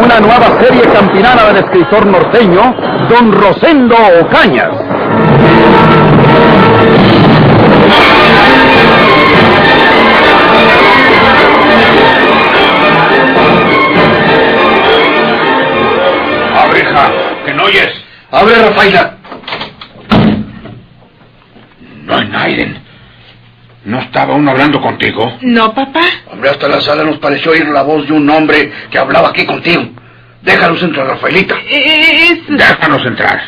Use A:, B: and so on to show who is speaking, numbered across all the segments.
A: Una nueva serie campinana del escritor norteño, Don Rosendo Ocañas.
B: Abre, hija, que no oyes.
C: Abre, Rafaela.
B: No hay Naiden. ¿No estaba uno hablando contigo?
D: No, papá.
C: Hombre, hasta la sala nos pareció oír la voz de un hombre que hablaba aquí contigo. Déjanos entrar, Rafaelita.
D: Es...
B: Déjanos entrar.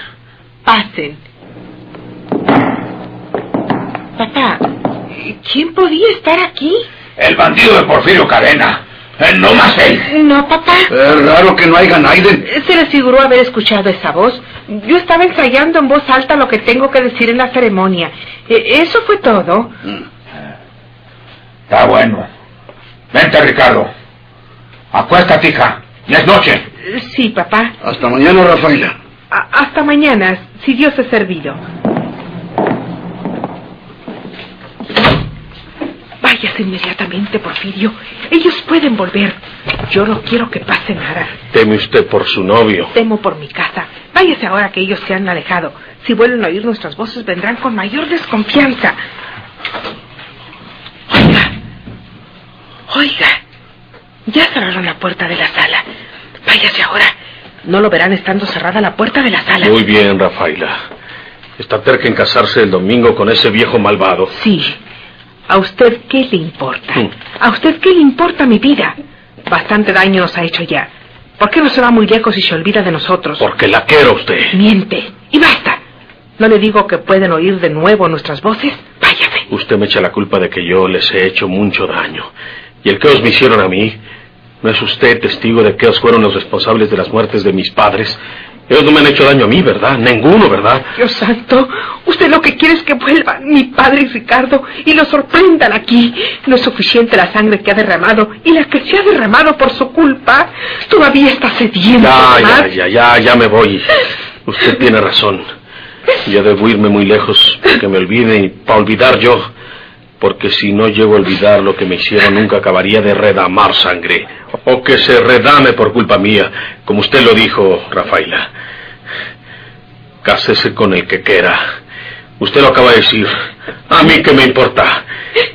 D: Pasen. Papá, ¿quién podía estar aquí?
B: El bandido de Porfirio Cadena. Eh, no más él.
D: No, papá.
C: Es raro que no haya Naiden.
D: Se le figuró haber escuchado esa voz. Yo estaba ensayando en voz alta lo que tengo que decir en la ceremonia. E- Eso fue todo.
B: Está bueno. Vente, Ricardo. Acuéstate, hija. Ya es noche.
D: Sí, papá.
C: Hasta mañana, Rafaela.
D: A- hasta mañana, si Dios ha servido. Váyase inmediatamente, Porfirio. Ellos pueden volver. Yo no quiero que pase nada.
E: Teme usted por su novio.
D: Temo por mi casa. Váyase ahora que ellos se han alejado. Si vuelven a oír nuestras voces, vendrán con mayor desconfianza. Oiga. Oiga. Ya cerraron la puerta de la sala. Váyase ahora. No lo verán estando cerrada la puerta de la sala.
E: Muy bien, Rafaela. Está terca en casarse el domingo con ese viejo malvado.
D: Sí. ¿A usted qué le importa?
E: Mm.
D: ¿A usted qué le importa mi vida? Bastante daño nos ha hecho ya. ¿Por qué no se va muy lejos y se olvida de nosotros?
E: Porque la quiero usted.
D: Miente. Y basta. ¿No le digo que pueden oír de nuevo nuestras voces? Váyase.
E: Usted me echa la culpa de que yo les he hecho mucho daño. Y el que os me hicieron a mí, ¿no es usted testigo de que os fueron los responsables de las muertes de mis padres? Ellos no me han hecho daño a mí, ¿verdad? Ninguno, ¿verdad?
D: Dios santo, usted lo que quiere es que vuelvan mi padre y Ricardo y lo sorprendan aquí. No es suficiente la sangre que ha derramado y la que se ha derramado por su culpa. Todavía está sediento.
E: Ya,
D: de
E: ya,
D: más.
E: ya, ya, ya me voy. Usted tiene razón. Ya debo irme muy lejos para que me olvide y para olvidar yo. Porque si no llego a olvidar lo que me hicieron, nunca acabaría de redamar sangre. O que se redame por culpa mía, como usted lo dijo, Rafaela. Cásese con el que quiera. Usted lo acaba de decir. A mí qué me importa.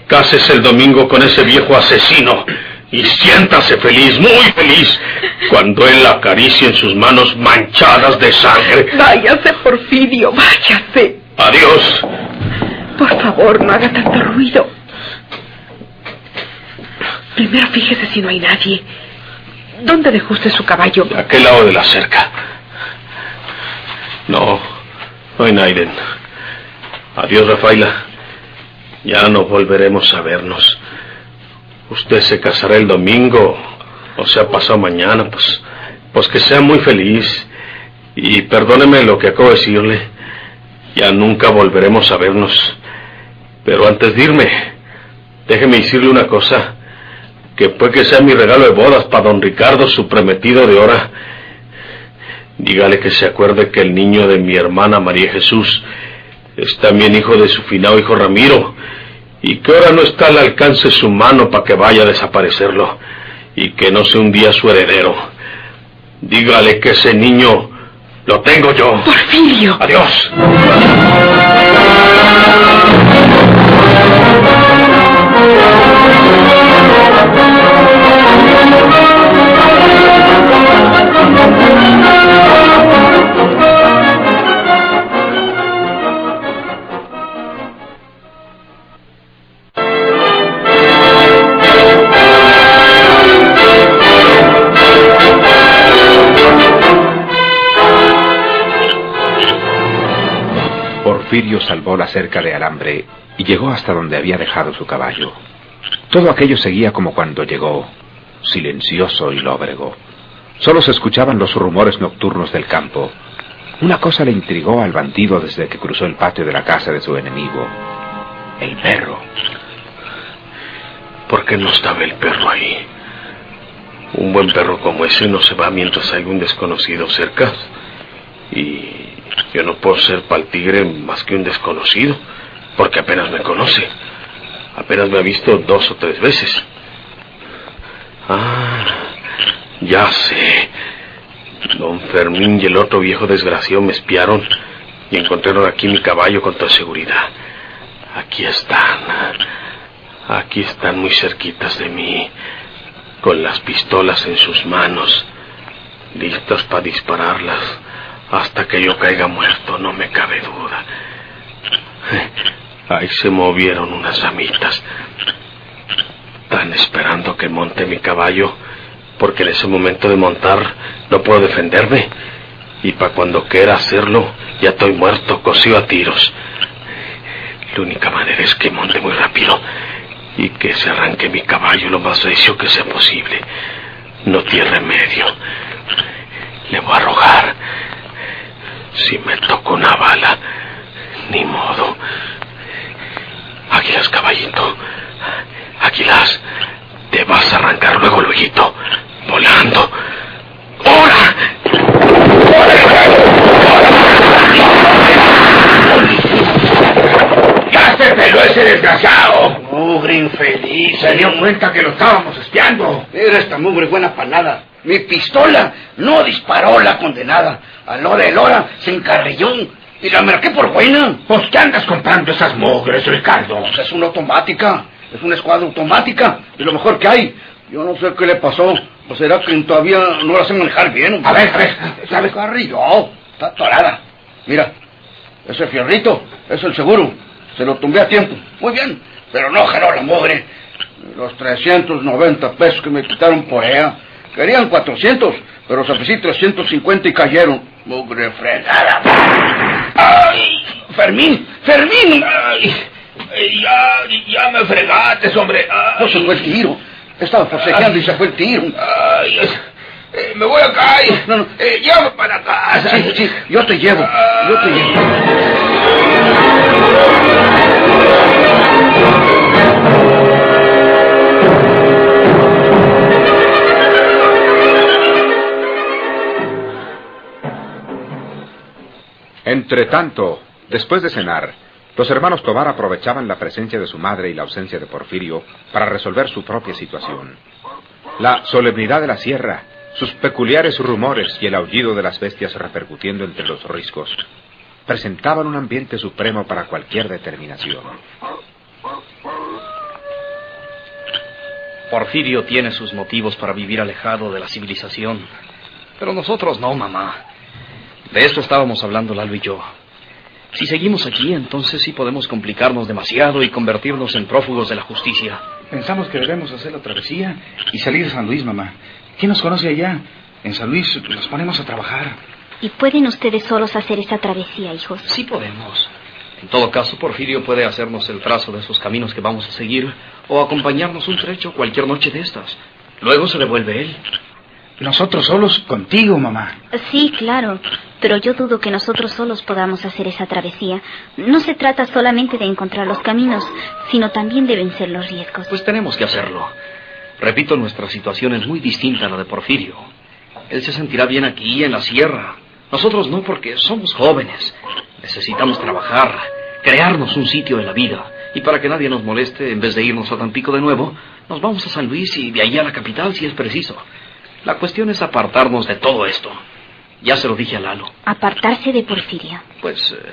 E: Cásese el domingo con ese viejo asesino. Y siéntase feliz, muy feliz, cuando él la acaricie en sus manos manchadas de sangre.
D: Váyase, Porfirio, váyase.
E: Adiós.
D: Por favor, no haga tanto ruido. Primero fíjese si no hay nadie. ¿Dónde dejó usted su caballo?
E: De aquel lado de la cerca. No, no hay Naiden. Adiós, Rafaela. Ya no volveremos a vernos. Usted se casará el domingo, o sea, pasado mañana, pues, pues que sea muy feliz. Y perdóneme lo que acabo de decirle. Ya nunca volveremos a vernos. Pero antes de irme, déjeme decirle una cosa. Que puede que sea mi regalo de bodas para don Ricardo, su prometido de hora. Dígale que se acuerde que el niño de mi hermana María Jesús es también hijo de su finado hijo Ramiro. Y que ahora no está al alcance su mano para que vaya a desaparecerlo. Y que no sea un día su heredero. Dígale que ese niño lo tengo yo.
D: Porfirio.
E: Adiós.
F: Hasta donde había dejado su caballo. Todo aquello seguía como cuando llegó, silencioso y lóbrego. Solo se escuchaban los rumores nocturnos del campo. Una cosa le intrigó al bandido desde que cruzó el patio de la casa de su enemigo. El perro.
E: ¿Por qué no estaba el perro ahí? Un buen perro como ese no se va mientras hay un desconocido cerca. Y yo no puedo ser para el tigre más que un desconocido, porque apenas me conoce. Apenas me ha visto dos o tres veces. Ah, ya sé. Don Fermín y el otro viejo desgraciado me espiaron y encontraron aquí mi caballo con toda seguridad. Aquí están. Aquí están muy cerquitas de mí, con las pistolas en sus manos, listas para dispararlas hasta que yo caiga muerto, no me cabe duda. Ahí se movieron unas ramitas. Están esperando que monte mi caballo, porque en ese momento de montar no puedo defenderme. Y para cuando quiera hacerlo, ya estoy muerto, cosido a tiros. La única manera es que monte muy rápido y que se arranque mi caballo lo más recio que sea posible. No tiene remedio. Le voy a arrojar. Si me toco una bala, ni modo. Águilas, caballito. Águilas, te vas a arrancar luego, luego, volando. ¡Hora!
B: ¡Ya se peló ese desgraciado!
C: Mugre infeliz.
B: Se dio cuenta que lo estábamos espiando.
C: Era esta mugre buena panada. Mi pistola no disparó la condenada. A hora de hora se encarrilló y la marqué por buena.
B: ¿Pues qué andas comprando esas mugres, Ricardo?
C: Pues es una automática. Es una escuadra automática. Y lo mejor que hay. Yo no sé qué le pasó. ¿O será que todavía no la sé manejar bien?
B: A ver, a ver.
C: Se me carrilló. Está atorada. Mira, ese fierrito es el seguro. Se lo tumbé a tiempo. Muy bien. Pero no jaló la mugre. Los 390 pesos que me quitaron por ella. Querían 400, pero os ofrecí 350 y cayeron. Mugre fregada.
B: ¡Ay! ¡Fermín! ¡Fermín! ¡Ay! Ya, ya me fregaste, hombre. Ay.
C: No se fue el tiro. Estaba forcejeando y se fue el tiro.
B: Ay, eh, me voy acá y...
C: No, no.
B: Eh, llévame para casa.
C: Sí, sí, yo te llevo. Yo te llevo.
F: Entre tanto, después de cenar, los hermanos Tobar aprovechaban la presencia de su madre y la ausencia de Porfirio para resolver su propia situación. La solemnidad de la sierra, sus peculiares rumores y el aullido de las bestias repercutiendo entre los riscos presentaban un ambiente supremo para cualquier determinación.
G: Porfirio tiene sus motivos para vivir alejado de la civilización. Pero nosotros no, mamá. De esto estábamos hablando Lalo y yo. Si seguimos aquí, entonces sí podemos complicarnos demasiado y convertirnos en prófugos de la justicia.
H: Pensamos que debemos hacer la travesía y salir de San Luis, mamá. ¿Quién nos conoce allá? En San Luis nos ponemos a trabajar.
I: ¿Y pueden ustedes solos hacer esa travesía, hijos?
G: Sí podemos. En todo caso, Porfirio puede hacernos el trazo de esos caminos que vamos a seguir o acompañarnos un trecho cualquier noche de estas. Luego se devuelve él.
H: Nosotros solos contigo, mamá.
I: Sí, claro, pero yo dudo que nosotros solos podamos hacer esa travesía. No se trata solamente de encontrar los caminos, sino también de vencer los riesgos.
G: Pues tenemos que hacerlo. Repito, nuestra situación es muy distinta a la de Porfirio. Él se sentirá bien aquí, en la sierra. Nosotros no, porque somos jóvenes. Necesitamos trabajar, crearnos un sitio en la vida. Y para que nadie nos moleste, en vez de irnos a Tampico de nuevo, nos vamos a San Luis y de ahí a la capital si es preciso. La cuestión es apartarnos de todo esto. Ya se lo dije a Lalo.
I: Apartarse de Porfirio.
G: Pues, eh,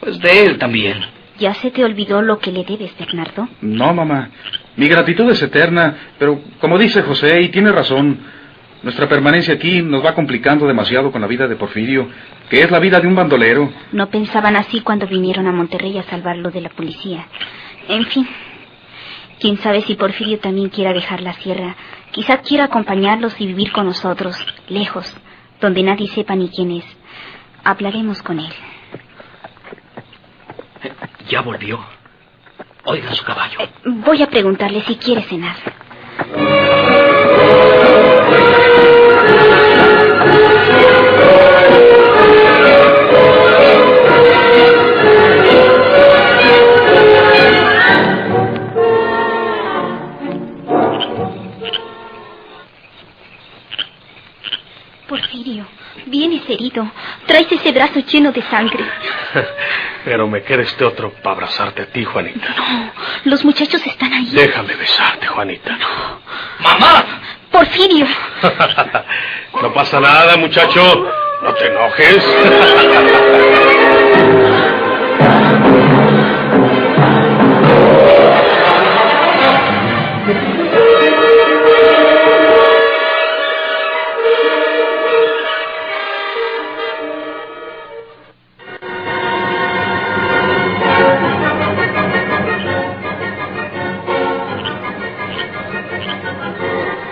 G: pues de él también.
I: ¿Ya se te olvidó lo que le debes, Bernardo?
H: No, mamá. Mi gratitud es eterna, pero como dice José, y tiene razón, nuestra permanencia aquí nos va complicando demasiado con la vida de Porfirio, que es la vida de un bandolero.
I: No pensaban así cuando vinieron a Monterrey a salvarlo de la policía. En fin, quién sabe si Porfirio también quiera dejar la sierra. Quizá quiera acompañarlos y vivir con nosotros, lejos, donde nadie sepa ni quién es. Hablaremos con él.
G: Ya volvió. Oiga su caballo.
I: Voy a preguntarle si quiere cenar. Traes ese brazo lleno de sangre?
E: Pero me queda este otro para abrazarte a ti, Juanita.
I: No, los muchachos están ahí.
E: Déjame besarte, Juanita.
G: ¡Mamá!
I: Porfirio.
E: no pasa nada, muchacho. No te enojes.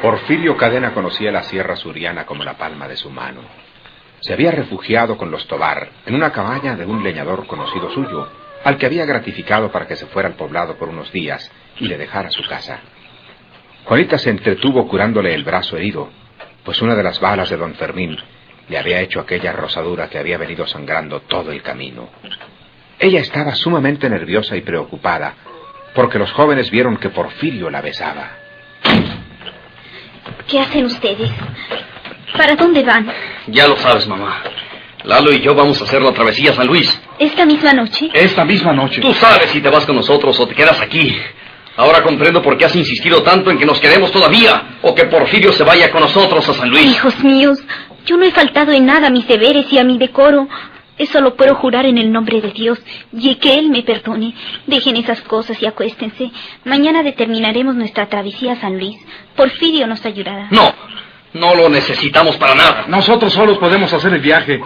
F: Porfirio Cadena conocía la Sierra Suriana como la palma de su mano. Se había refugiado con los Tobar en una cabaña de un leñador conocido suyo, al que había gratificado para que se fuera al poblado por unos días y le dejara su casa. Juanita se entretuvo curándole el brazo herido, pues una de las balas de don Fermín le había hecho aquella rosadura que había venido sangrando todo el camino. Ella estaba sumamente nerviosa y preocupada, porque los jóvenes vieron que Porfirio la besaba.
I: ¿Qué hacen ustedes? ¿Para dónde van?
G: Ya lo sabes, mamá. Lalo y yo vamos a hacer la travesía a San Luis.
I: ¿Esta misma noche?
H: Esta misma noche.
G: Tú sabes si te vas con nosotros o te quedas aquí. Ahora comprendo por qué has insistido tanto en que nos quedemos todavía o que Porfirio se vaya con nosotros a San Luis.
I: Hijos míos, yo no he faltado en nada a mis deberes y a mi decoro. Eso lo puedo jurar en el nombre de Dios y que Él me perdone. Dejen esas cosas y acuéstense. Mañana determinaremos nuestra travesía a San Luis. Porfirio nos ayudará.
G: No, no lo necesitamos para nada.
H: Nosotros solos podemos hacer el viaje.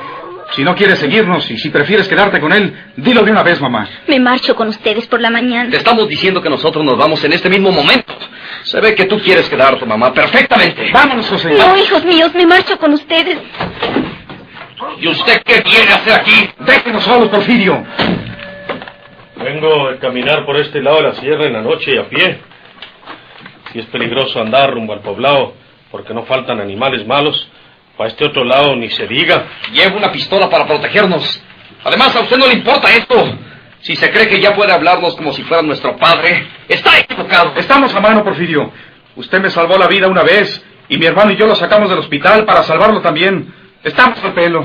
H: Si no quieres seguirnos y si prefieres quedarte con él, dilo de una vez, mamá.
I: Me marcho con ustedes por la mañana.
G: Te estamos diciendo que nosotros nos vamos en este mismo momento. Se ve que tú quieres quedarte, mamá, perfectamente.
H: Vámonos, José.
I: No, hijos míos, me marcho con ustedes.
G: ¿Y usted qué viene a hacer aquí?
H: Déjenos solos, Porfirio.
E: Vengo a caminar por este lado de la sierra en la noche y a pie. Si es peligroso andar rumbo al poblado, porque no faltan animales malos, para este otro lado ni se diga.
G: Llevo una pistola para protegernos. Además, a usted no le importa esto. Si se cree que ya puede hablarnos como si fuera nuestro padre, está equivocado.
H: Estamos a mano, Porfirio. Usted me salvó la vida una vez y mi hermano y yo lo sacamos del hospital para salvarlo también. Estamos al pelo.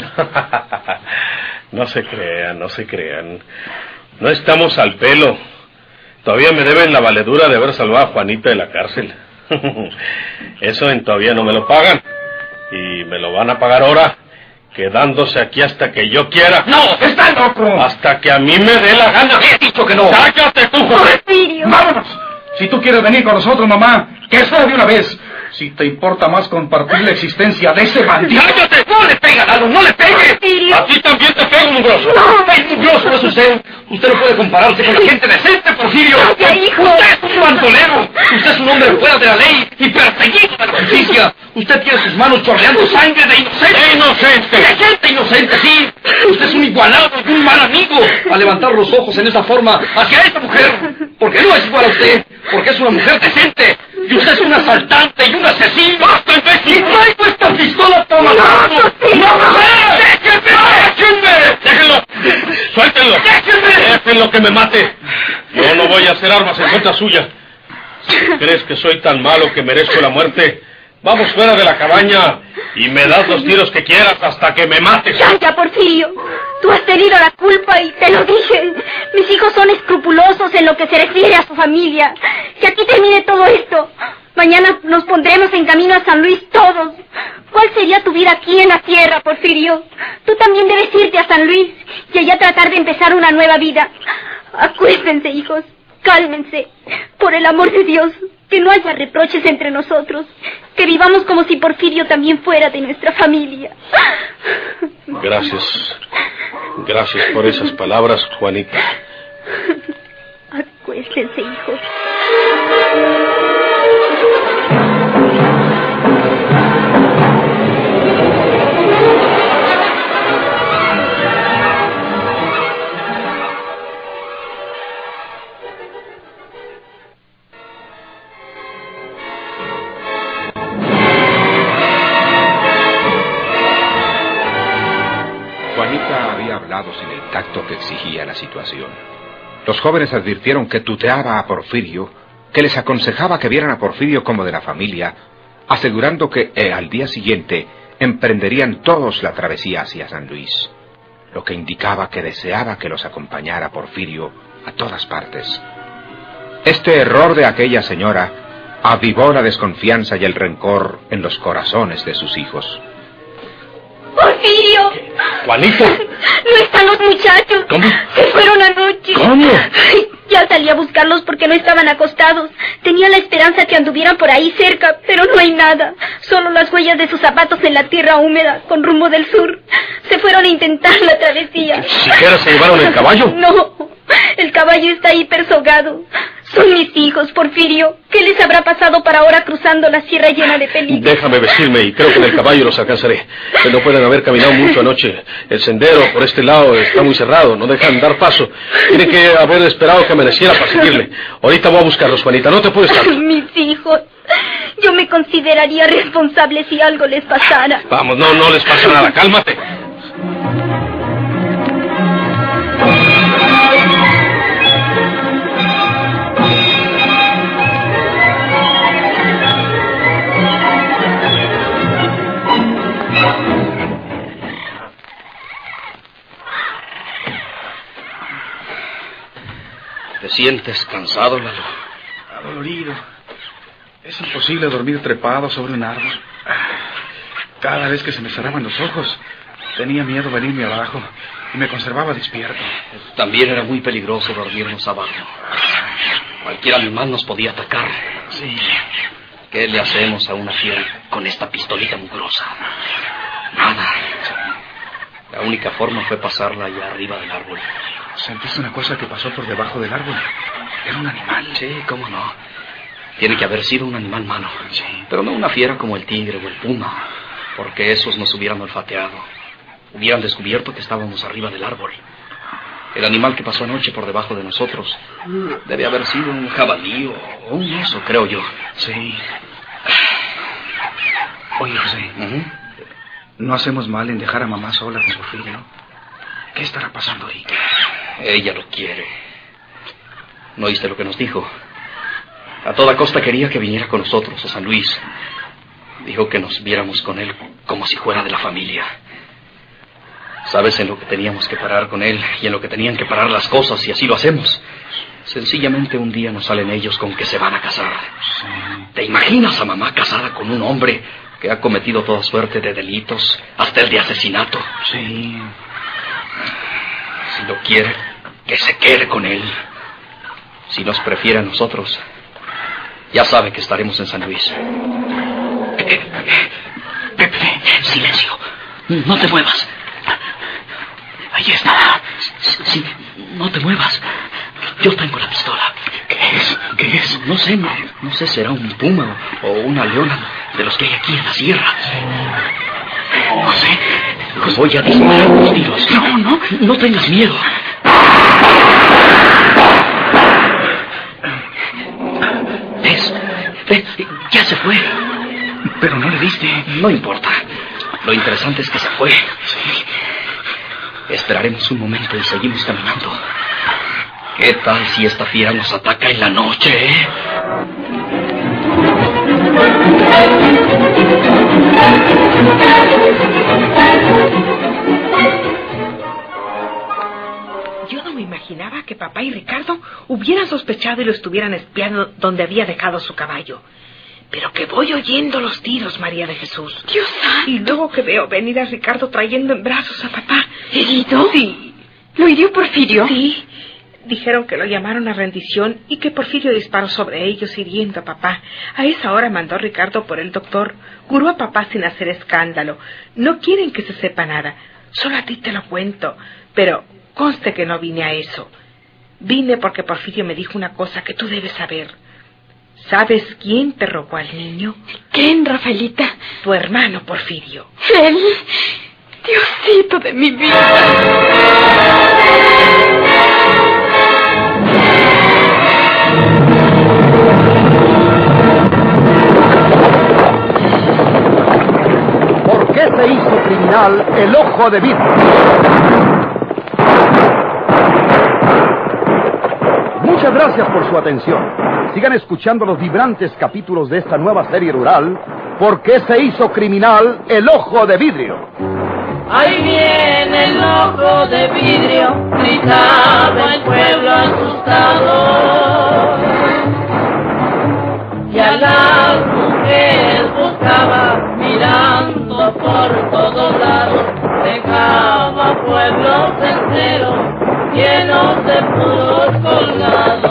E: no se crean, no se crean. No estamos al pelo. Todavía me deben la valedura de haber salvado a Juanita de la cárcel. Eso en todavía no me lo pagan. Y me lo van a pagar ahora, quedándose aquí hasta que yo quiera.
G: ¡No! ¡Está loco!
E: Hasta que a mí me dé la gana.
G: He dicho que no.
E: ¡Cállate tú!
I: Porfirio.
H: ¡Vámonos! Si tú quieres venir con nosotros, mamá, que sea de una vez. Si te importa más compartir la existencia de ese bandido.
G: ¡Cállate! ¡No le pega, Lalo! ¡No le pegue!
I: Porfirio.
E: A ti también te pego, mugroso.
G: ¡No! ¡Es mugroso es usted! Usted no puede compararse con la gente decente, Porfirio.
I: ¡Calla, hijo!
G: Usted es un bandolero. Usted es un hombre fuera de la ley y perseguido de la justicia. Usted tiene sus manos chorreando sangre de inocente.
E: ¡De inocente!
G: ¡De gente inocente, sí! Usted es un igualado y un mal amigo al levantar los ojos en esa forma hacia esta mujer. Porque no es igual a usted. Porque es una mujer decente. Y usted es un asaltante y un asesino. ¡Basta, imbécil! ¡Y traigo esta pistola para matarlo! ¡No, ¡Déjenme! ¡Déjenme!
E: ¡Déjenlo! ¡Suéltenlo!
G: ¡Déjenme!
E: ¡Déjenlo que me mate! Yo no voy a hacer armas en contra suya. Si crees que soy tan malo que merezco la muerte, vamos fuera de la cabaña y me das los tiros que quieras hasta que me mates.
I: Ya, ya, Porfirio. Tú has tenido la culpa y te lo dije. Mis hijos son escrupulosos en lo que se refiere a su familia. Que aquí termine todo esto. Mañana nos pondremos en camino a San Luis todos. ¿Cuál sería tu vida aquí en la tierra, Porfirio? Tú también debes irte a San Luis y allá tratar de empezar una nueva vida. Acuérdense, hijos. Cálmense. Por el amor de Dios, que no haya reproches entre nosotros. Que vivamos como si Porfirio también fuera de nuestra familia.
E: Gracias. Gracias por esas palabras, Juanita.
I: Acuérdense, hijos.
F: Hablado sin el tacto que exigía la situación. Los jóvenes advirtieron que tuteaba a Porfirio, que les aconsejaba que vieran a Porfirio como de la familia, asegurando que eh, al día siguiente emprenderían todos la travesía hacia San Luis. lo que indicaba que deseaba que los acompañara Porfirio a todas partes. Este error de aquella señora avivó la desconfianza y el rencor en los corazones de sus hijos.
I: ¡Porfirio!
E: Juanito.
I: No están los muchachos.
E: ¿Cómo?
I: Se fueron anoche.
E: ¿Cómo?
I: Ay, ya salí a buscarlos porque no estaban acostados. Tenía la esperanza que anduvieran por ahí cerca, pero no hay nada. Solo las huellas de sus zapatos en la tierra húmeda, con rumbo del sur. Se fueron a intentar la travesía.
E: ¿Siquiera se llevaron el caballo?
I: No, el caballo está ahí persogado. Son mis hijos, Porfirio. ¿Qué les habrá pasado para ahora cruzando la sierra llena de peligro?
E: Déjame vestirme y creo que en el caballo los alcanzaré. Que no pueden haber caminado mucho anoche. El sendero por este lado está muy cerrado, no dejan dar paso. Tienen que haber esperado que amaneciera para seguirle. Ahorita voy a buscarlos, Juanita, no te puedes estar.
I: Mis hijos. Yo me consideraría responsable si algo les pasara.
E: Vamos, no, no les pasa nada, cálmate.
G: Sientes cansado, Lalo?
H: Adolorido. Es imposible dormir trepado sobre un árbol. Cada vez que se me cerraban los ojos, tenía miedo venirme abajo y me conservaba despierto.
G: También era muy peligroso dormirnos abajo. Cualquier animal nos podía atacar.
H: Sí.
G: ¿Qué le hacemos a una fiera con esta pistolita mugrosa? Nada. La única forma fue pasarla allá arriba del árbol.
H: ¿Sentiste una cosa que pasó por debajo del árbol? Era un animal.
G: Sí, cómo no. Tiene que haber sido un animal malo. Sí. Pero no una fiera como el tigre o el puma, porque esos nos hubieran olfateado. Hubieran descubierto que estábamos arriba del árbol. El animal que pasó anoche por debajo de nosotros debe haber sido un jabalí o un oso, creo yo.
H: Sí. Oye, José, no hacemos mal en dejar a mamá sola con Porfirio. ¿Qué estará pasando ahí?
G: Ella lo quiere. ¿No oíste lo que nos dijo? A toda costa quería que viniera con nosotros a San Luis. Dijo que nos viéramos con él como si fuera de la familia. ¿Sabes en lo que teníamos que parar con él y en lo que tenían que parar las cosas y así lo hacemos? Sencillamente un día nos salen ellos con que se van a casar. ¿Te imaginas a mamá casada con un hombre que ha cometido toda suerte de delitos, hasta el de asesinato?
H: Sí.
G: Si lo quiere, que se quede con él. Si nos prefiere a nosotros, ya sabe que estaremos en San Luis. Pepe, silencio. No te muevas. Ahí está. Sí, no te muevas. Yo tengo la pistola.
H: ¿Qué es? ¿Qué es?
G: No sé, no, no sé, será un puma o una leona de los que hay aquí en la sierra.
H: José,
G: Voy a disparar unos tiros.
H: No, no.
G: No tengas miedo. ¿Ves? ¿Ves? Ya se fue.
H: Pero no le diste.
G: No importa. Lo interesante es que se fue. Esperaremos un momento y seguimos caminando. ¿Qué tal si esta fiera nos ataca en la noche, eh?
D: Imaginaba que papá y Ricardo hubieran sospechado y lo estuvieran espiando donde había dejado su caballo. Pero que voy oyendo los tiros, María de Jesús.
I: Dios santo.
D: Y luego que veo venir a Ricardo trayendo en brazos a papá.
I: ¿Herido?
D: Sí.
I: ¿Lo hirió Porfirio?
D: Sí. Dijeron que lo llamaron a rendición y que Porfirio disparó sobre ellos hiriendo a papá. A esa hora mandó Ricardo por el doctor. Curó a papá sin hacer escándalo. No quieren que se sepa nada. Solo a ti te lo cuento. Pero conste que no vine a eso. Vine porque Porfirio me dijo una cosa que tú debes saber. ¿Sabes quién te robó al niño?
I: ¿Quién, Rafaelita?
D: Tu hermano Porfirio.
I: Él. Diosito de mi vida.
A: ¿Por qué se hizo criminal el ojo de vidrio? Muchas gracias por su atención. Sigan escuchando los vibrantes capítulos de esta nueva serie rural, ¿Por qué se hizo criminal el ojo de vidrio?
J: Ahí viene el ojo de vidrio, gritaba el pueblo asustado. Y a las mujeres buscaba, mirando por todos lados, dejaba pueblos enteros llenos de puros.